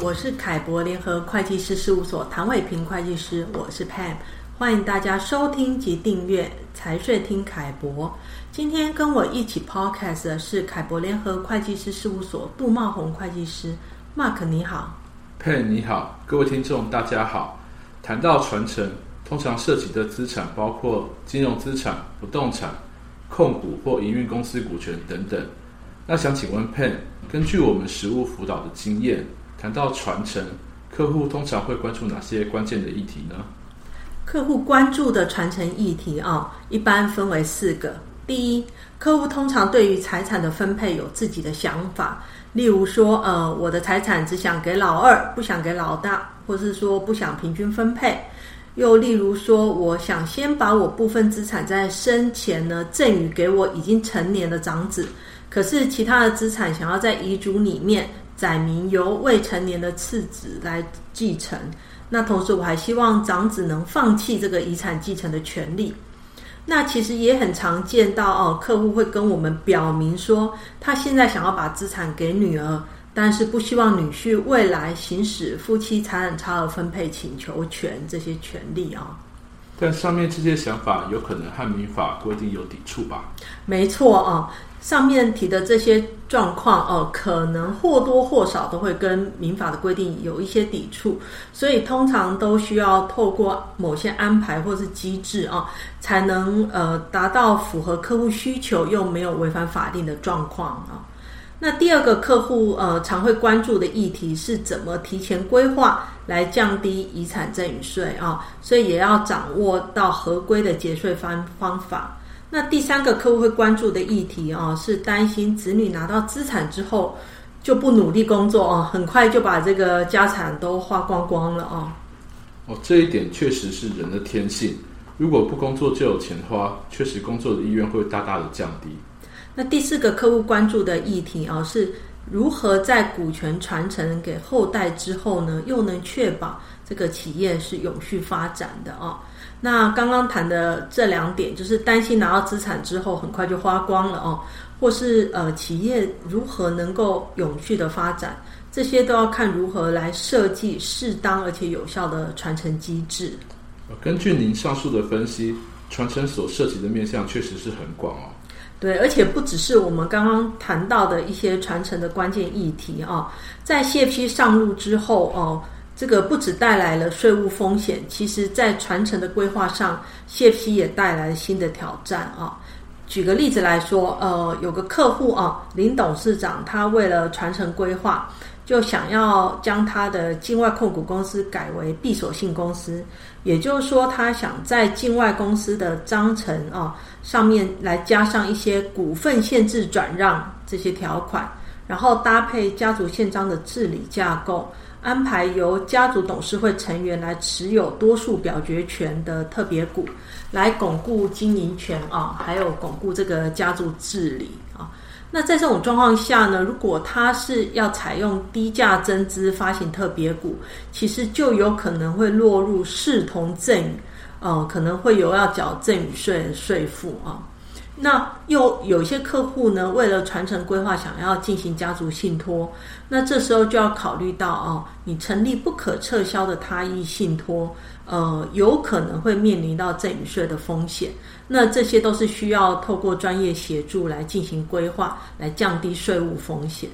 我是凯博联合会计师事务所唐伟平会计师，我是 Pam，欢迎大家收听及订阅财税听凯博。今天跟我一起 Podcast 的是凯博联合会计师事务所杜茂宏会计师，Mark 你好，Pam 你好，各位听众大家好。谈到传承，通常涉及的资产包括金融资产、不动产、控股或营运公司股权等等。那想请问 Pam，根据我们实务辅导的经验，谈到传承，客户通常会关注哪些关键的议题呢？客户关注的传承议题啊，一般分为四个。第一，客户通常对于财产的分配有自己的想法，例如说，呃，我的财产只想给老二，不想给老大，或是说不想平均分配。又例如说，我想先把我部分资产在生前呢赠与给我已经成年的长子。可是其他的资产想要在遗嘱里面载明由未成年的次子来继承，那同时我还希望长子能放弃这个遗产继承的权利。那其实也很常见到哦，客户会跟我们表明说，他现在想要把资产给女儿，但是不希望女婿未来行使夫妻财产差额分配请求权这些权利啊、哦。但上面这些想法有可能和民法规定有抵触吧？没错啊。上面提的这些状况，哦，可能或多或少都会跟民法的规定有一些抵触，所以通常都需要透过某些安排或是机制啊，才能呃达到符合客户需求又没有违反法定的状况啊。那第二个客户呃常会关注的议题是怎么提前规划来降低遗产赠与税啊，所以也要掌握到合规的节税方方法。那第三个客户会关注的议题啊，是担心子女拿到资产之后就不努力工作啊，很快就把这个家产都花光光了啊。哦，这一点确实是人的天性，如果不工作就有钱花，确实工作的意愿会大大的降低。那第四个客户关注的议题啊，是如何在股权传承给后代之后呢，又能确保这个企业是永续发展的啊？那刚刚谈的这两点，就是担心拿到资产之后很快就花光了哦，或是呃企业如何能够永续的发展，这些都要看如何来设计适当而且有效的传承机制。根据您上述的分析，传承所涉及的面向确实是很广哦。对，而且不只是我们刚刚谈到的一些传承的关键议题啊，在谢批上路之后哦。这个不止带来了税务风险，其实在传承的规划上谢批也带来了新的挑战啊。举个例子来说，呃，有个客户啊，林董事长，他为了传承规划，就想要将他的境外控股公司改为闭锁性公司，也就是说，他想在境外公司的章程啊上面来加上一些股份限制转让这些条款，然后搭配家族宪章的治理架构。安排由家族董事会成员来持有多数表决权的特别股，来巩固经营权啊，还有巩固这个家族治理啊。那在这种状况下呢，如果他是要采用低价增资发行特别股，其实就有可能会落入视同赠与，呃，可能会有要缴赠与税的税负啊。那又有些客户呢，为了传承规划，想要进行家族信托，那这时候就要考虑到哦，你成立不可撤销的他益信托，呃，有可能会面临到赠与税的风险。那这些都是需要透过专业协助来进行规划，来降低税务风险。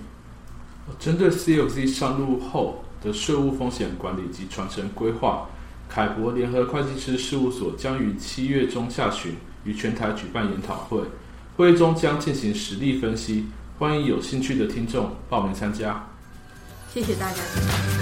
针对 COC 上路后的税务风险管理及传承规划，凯博联合会计师事务所将于七月中下旬，于全台举办研讨会，会议中将进行实例分析，欢迎有兴趣的听众报名参加。谢谢大家。